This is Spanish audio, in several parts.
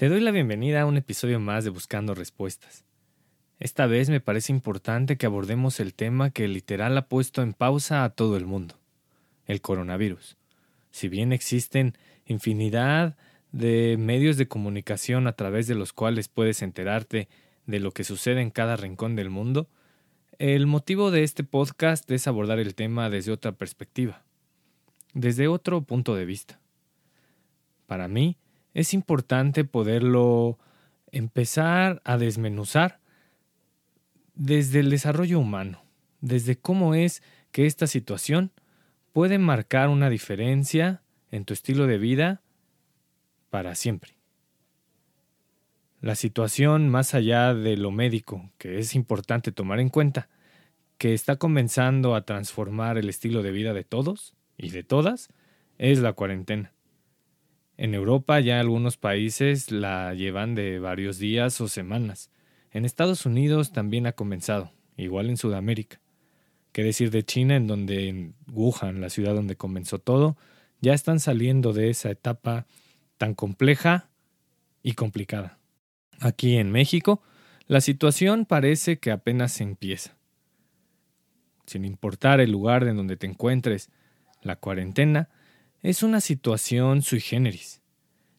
Te doy la bienvenida a un episodio más de Buscando Respuestas. Esta vez me parece importante que abordemos el tema que literal ha puesto en pausa a todo el mundo, el coronavirus. Si bien existen infinidad de medios de comunicación a través de los cuales puedes enterarte de lo que sucede en cada rincón del mundo, el motivo de este podcast es abordar el tema desde otra perspectiva, desde otro punto de vista. Para mí, es importante poderlo empezar a desmenuzar desde el desarrollo humano, desde cómo es que esta situación puede marcar una diferencia en tu estilo de vida para siempre. La situación más allá de lo médico, que es importante tomar en cuenta, que está comenzando a transformar el estilo de vida de todos y de todas, es la cuarentena. En Europa ya algunos países la llevan de varios días o semanas, en Estados Unidos también ha comenzado, igual en Sudamérica. ¿Qué decir de China, en donde en Wuhan, la ciudad donde comenzó todo, ya están saliendo de esa etapa tan compleja y complicada? Aquí en México, la situación parece que apenas empieza. Sin importar el lugar en donde te encuentres, la cuarentena es una situación sui generis.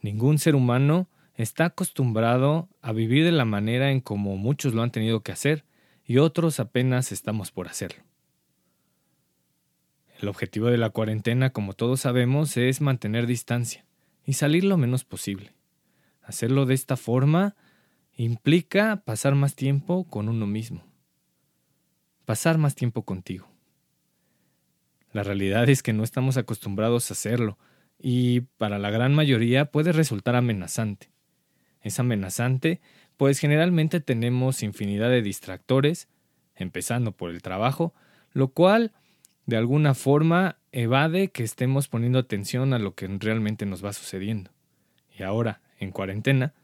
Ningún ser humano está acostumbrado a vivir de la manera en como muchos lo han tenido que hacer y otros apenas estamos por hacerlo. El objetivo de la cuarentena, como todos sabemos, es mantener distancia y salir lo menos posible. Hacerlo de esta forma implica pasar más tiempo con uno mismo, pasar más tiempo contigo. La realidad es que no estamos acostumbrados a hacerlo y para la gran mayoría puede resultar amenazante es amenazante, pues generalmente tenemos infinidad de distractores, empezando por el trabajo, lo cual de alguna forma evade que estemos poniendo atención a lo que realmente nos va sucediendo. Y ahora, en cuarentena,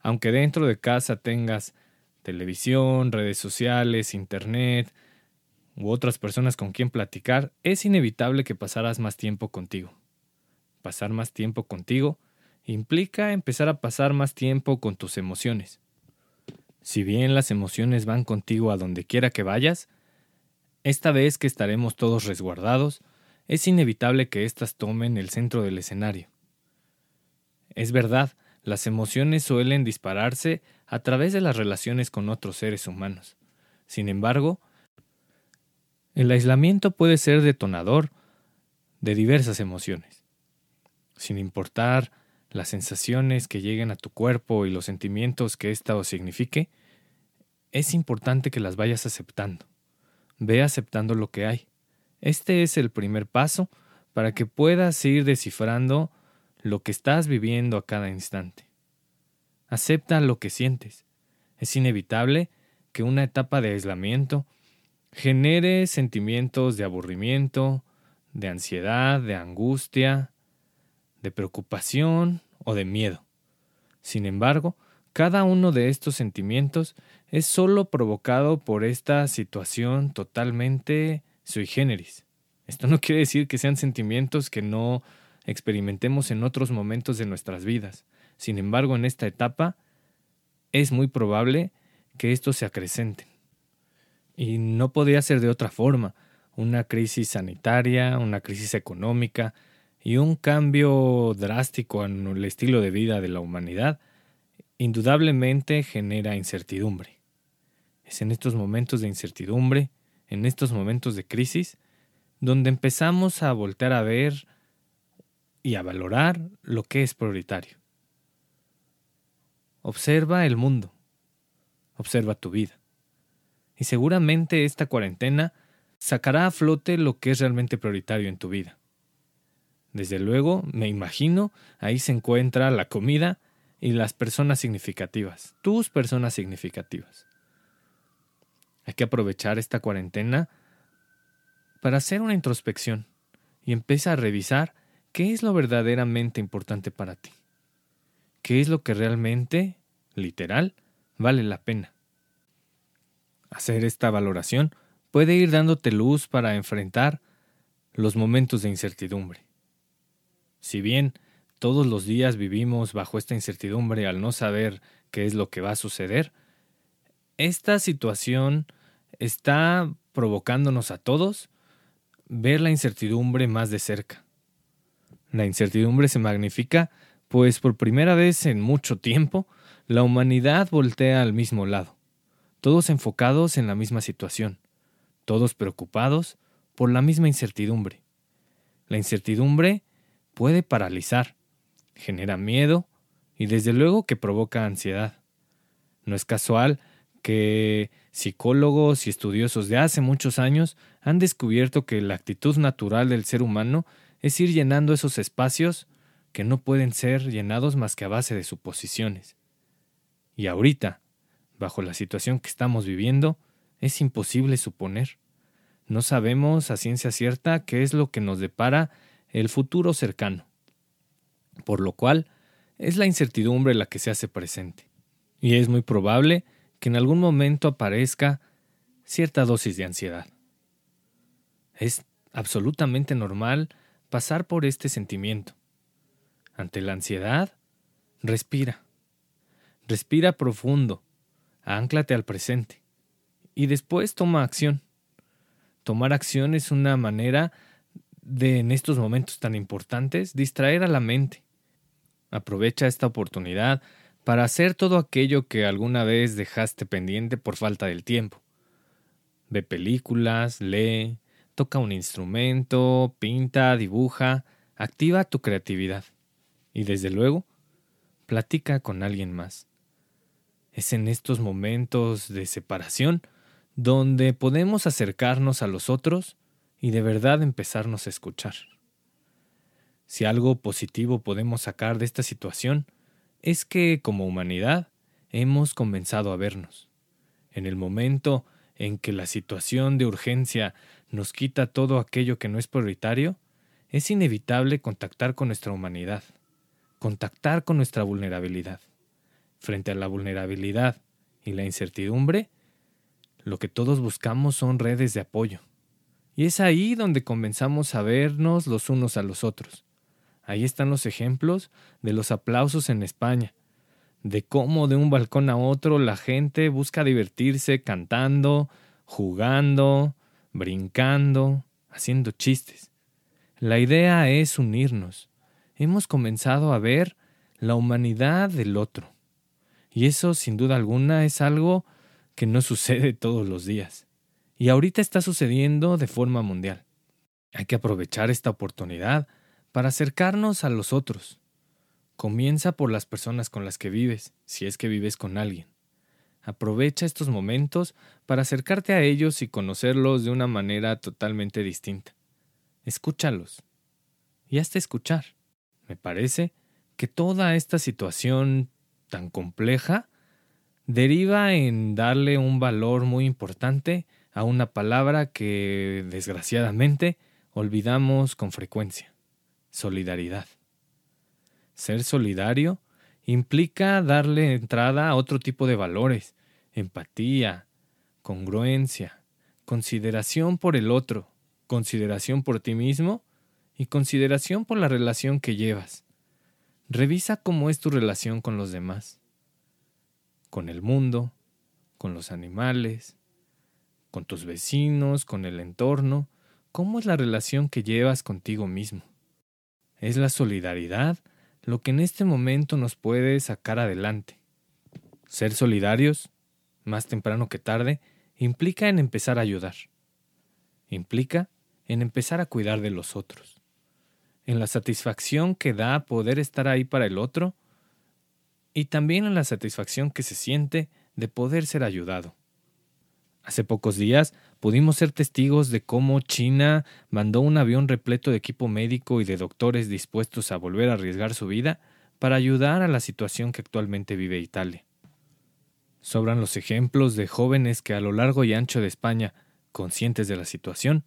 aunque dentro de casa tengas televisión, redes sociales, internet u otras personas con quien platicar, es inevitable que pasarás más tiempo contigo. Pasar más tiempo contigo implica empezar a pasar más tiempo con tus emociones. Si bien las emociones van contigo a donde quiera que vayas, esta vez que estaremos todos resguardados, es inevitable que éstas tomen el centro del escenario. Es verdad, las emociones suelen dispararse a través de las relaciones con otros seres humanos. Sin embargo, el aislamiento puede ser detonador de diversas emociones. Sin importar las sensaciones que lleguen a tu cuerpo y los sentimientos que ésta os signifique, es importante que las vayas aceptando. Ve aceptando lo que hay. Este es el primer paso para que puedas ir descifrando lo que estás viviendo a cada instante. Acepta lo que sientes. Es inevitable que una etapa de aislamiento genere sentimientos de aburrimiento, de ansiedad, de angustia, de preocupación o de miedo. Sin embargo, cada uno de estos sentimientos es sólo provocado por esta situación totalmente sui generis. Esto no quiere decir que sean sentimientos que no experimentemos en otros momentos de nuestras vidas. Sin embargo, en esta etapa es muy probable que estos se acrecenten. Y no podría ser de otra forma. Una crisis sanitaria, una crisis económica, y un cambio drástico en el estilo de vida de la humanidad indudablemente genera incertidumbre. Es en estos momentos de incertidumbre en estos momentos de crisis, donde empezamos a voltear a ver y a valorar lo que es prioritario. Observa el mundo, observa tu vida. Y seguramente esta cuarentena sacará a flote lo que es realmente prioritario en tu vida. Desde luego, me imagino, ahí se encuentra la comida y las personas significativas, tus personas significativas. Hay que aprovechar esta cuarentena para hacer una introspección y empieza a revisar qué es lo verdaderamente importante para ti. ¿Qué es lo que realmente, literal, vale la pena? Hacer esta valoración puede ir dándote luz para enfrentar los momentos de incertidumbre. Si bien todos los días vivimos bajo esta incertidumbre al no saber qué es lo que va a suceder, esta situación está provocándonos a todos ver la incertidumbre más de cerca. La incertidumbre se magnifica, pues por primera vez en mucho tiempo, la humanidad voltea al mismo lado, todos enfocados en la misma situación, todos preocupados por la misma incertidumbre. La incertidumbre puede paralizar, genera miedo y desde luego que provoca ansiedad. No es casual que psicólogos y estudiosos de hace muchos años han descubierto que la actitud natural del ser humano es ir llenando esos espacios que no pueden ser llenados más que a base de suposiciones. Y ahorita, bajo la situación que estamos viviendo, es imposible suponer. No sabemos a ciencia cierta qué es lo que nos depara el futuro cercano. Por lo cual, es la incertidumbre la que se hace presente. Y es muy probable que en algún momento aparezca cierta dosis de ansiedad. Es absolutamente normal pasar por este sentimiento. Ante la ansiedad, respira. Respira profundo, anclate al presente y después toma acción. Tomar acción es una manera de, en estos momentos tan importantes, distraer a la mente. Aprovecha esta oportunidad para hacer todo aquello que alguna vez dejaste pendiente por falta del tiempo. Ve películas, lee, toca un instrumento, pinta, dibuja, activa tu creatividad. Y desde luego, platica con alguien más. Es en estos momentos de separación donde podemos acercarnos a los otros y de verdad empezarnos a escuchar. Si algo positivo podemos sacar de esta situación, es que como humanidad hemos comenzado a vernos. En el momento en que la situación de urgencia nos quita todo aquello que no es prioritario, es inevitable contactar con nuestra humanidad, contactar con nuestra vulnerabilidad. Frente a la vulnerabilidad y la incertidumbre, lo que todos buscamos son redes de apoyo. Y es ahí donde comenzamos a vernos los unos a los otros, Ahí están los ejemplos de los aplausos en España, de cómo de un balcón a otro la gente busca divertirse cantando, jugando, brincando, haciendo chistes. La idea es unirnos. Hemos comenzado a ver la humanidad del otro. Y eso, sin duda alguna, es algo que no sucede todos los días. Y ahorita está sucediendo de forma mundial. Hay que aprovechar esta oportunidad para acercarnos a los otros. Comienza por las personas con las que vives, si es que vives con alguien. Aprovecha estos momentos para acercarte a ellos y conocerlos de una manera totalmente distinta. Escúchalos. Y hasta escuchar. Me parece que toda esta situación tan compleja deriva en darle un valor muy importante a una palabra que, desgraciadamente, olvidamos con frecuencia solidaridad. Ser solidario implica darle entrada a otro tipo de valores, empatía, congruencia, consideración por el otro, consideración por ti mismo y consideración por la relación que llevas. Revisa cómo es tu relación con los demás, con el mundo, con los animales, con tus vecinos, con el entorno, cómo es la relación que llevas contigo mismo. Es la solidaridad lo que en este momento nos puede sacar adelante. Ser solidarios, más temprano que tarde, implica en empezar a ayudar. implica en empezar a cuidar de los otros, en la satisfacción que da poder estar ahí para el otro y también en la satisfacción que se siente de poder ser ayudado. Hace pocos días pudimos ser testigos de cómo China mandó un avión repleto de equipo médico y de doctores dispuestos a volver a arriesgar su vida para ayudar a la situación que actualmente vive Italia. Sobran los ejemplos de jóvenes que a lo largo y ancho de España, conscientes de la situación,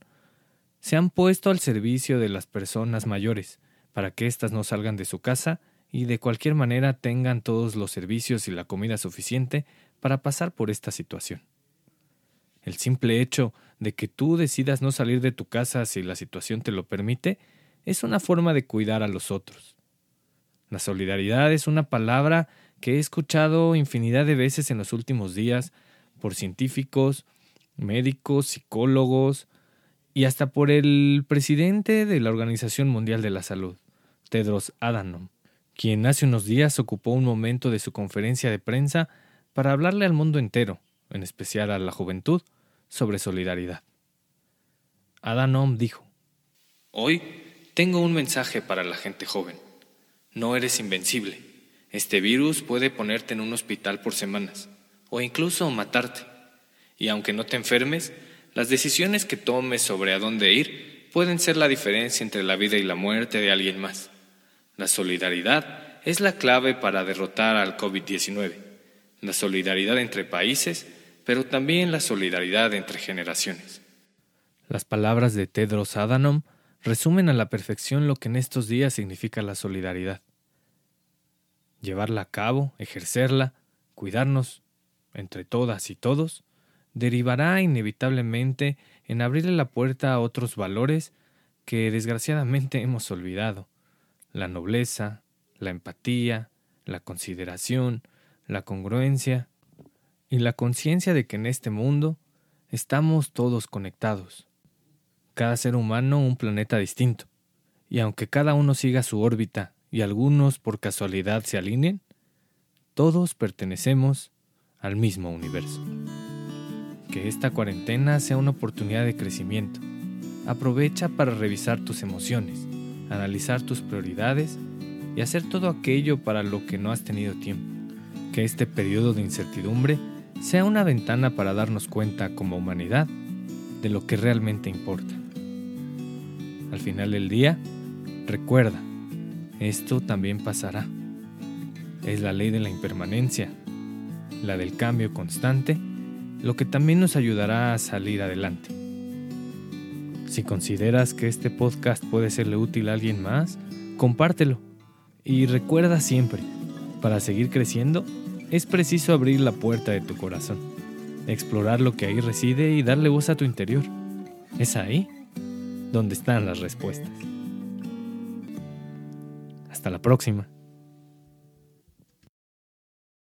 se han puesto al servicio de las personas mayores para que éstas no salgan de su casa y de cualquier manera tengan todos los servicios y la comida suficiente para pasar por esta situación. El simple hecho de que tú decidas no salir de tu casa si la situación te lo permite es una forma de cuidar a los otros. La solidaridad es una palabra que he escuchado infinidad de veces en los últimos días por científicos, médicos, psicólogos y hasta por el presidente de la Organización Mundial de la Salud, Tedros Adhanom, quien hace unos días ocupó un momento de su conferencia de prensa para hablarle al mundo entero en especial a la juventud, sobre solidaridad. Adanom dijo, Hoy tengo un mensaje para la gente joven. No eres invencible. Este virus puede ponerte en un hospital por semanas, o incluso matarte. Y aunque no te enfermes, las decisiones que tomes sobre a dónde ir pueden ser la diferencia entre la vida y la muerte de alguien más. La solidaridad es la clave para derrotar al COVID-19. La solidaridad entre países pero también la solidaridad entre generaciones. Las palabras de Tedros Adhanom resumen a la perfección lo que en estos días significa la solidaridad. Llevarla a cabo, ejercerla, cuidarnos entre todas y todos, derivará inevitablemente en abrirle la puerta a otros valores que desgraciadamente hemos olvidado, la nobleza, la empatía, la consideración, la congruencia, y la conciencia de que en este mundo estamos todos conectados. Cada ser humano un planeta distinto, y aunque cada uno siga su órbita y algunos por casualidad se alineen, todos pertenecemos al mismo universo. Que esta cuarentena sea una oportunidad de crecimiento. Aprovecha para revisar tus emociones, analizar tus prioridades y hacer todo aquello para lo que no has tenido tiempo. Que este periodo de incertidumbre sea una ventana para darnos cuenta como humanidad de lo que realmente importa. Al final del día, recuerda, esto también pasará. Es la ley de la impermanencia, la del cambio constante, lo que también nos ayudará a salir adelante. Si consideras que este podcast puede serle útil a alguien más, compártelo. Y recuerda siempre, para seguir creciendo, es preciso abrir la puerta de tu corazón, explorar lo que ahí reside y darle voz a tu interior. Es ahí donde están las respuestas. Hasta la próxima.